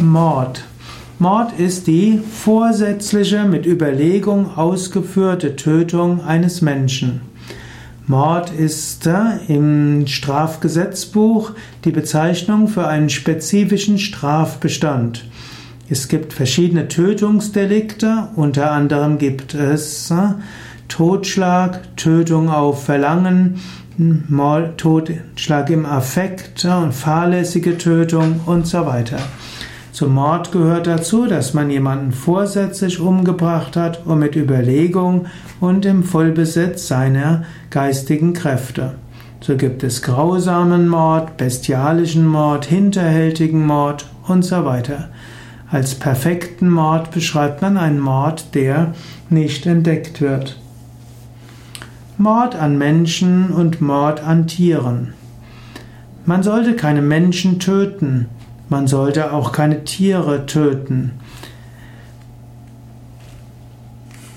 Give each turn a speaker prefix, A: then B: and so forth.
A: Mord. Mord ist die vorsätzliche, mit Überlegung ausgeführte Tötung eines Menschen. Mord ist äh, im Strafgesetzbuch die Bezeichnung für einen spezifischen Strafbestand. Es gibt verschiedene Tötungsdelikte, unter anderem gibt es äh, Totschlag, Tötung auf Verlangen, Totschlag im Affekt und fahrlässige Tötung und so weiter. Zum Mord gehört dazu, dass man jemanden vorsätzlich umgebracht hat und mit Überlegung und im Vollbesitz seiner geistigen Kräfte. So gibt es grausamen Mord, bestialischen Mord, hinterhältigen Mord und so weiter. Als perfekten Mord beschreibt man einen Mord, der nicht entdeckt wird. Mord an Menschen und Mord an Tieren. Man sollte keine Menschen töten, man sollte auch keine Tiere töten.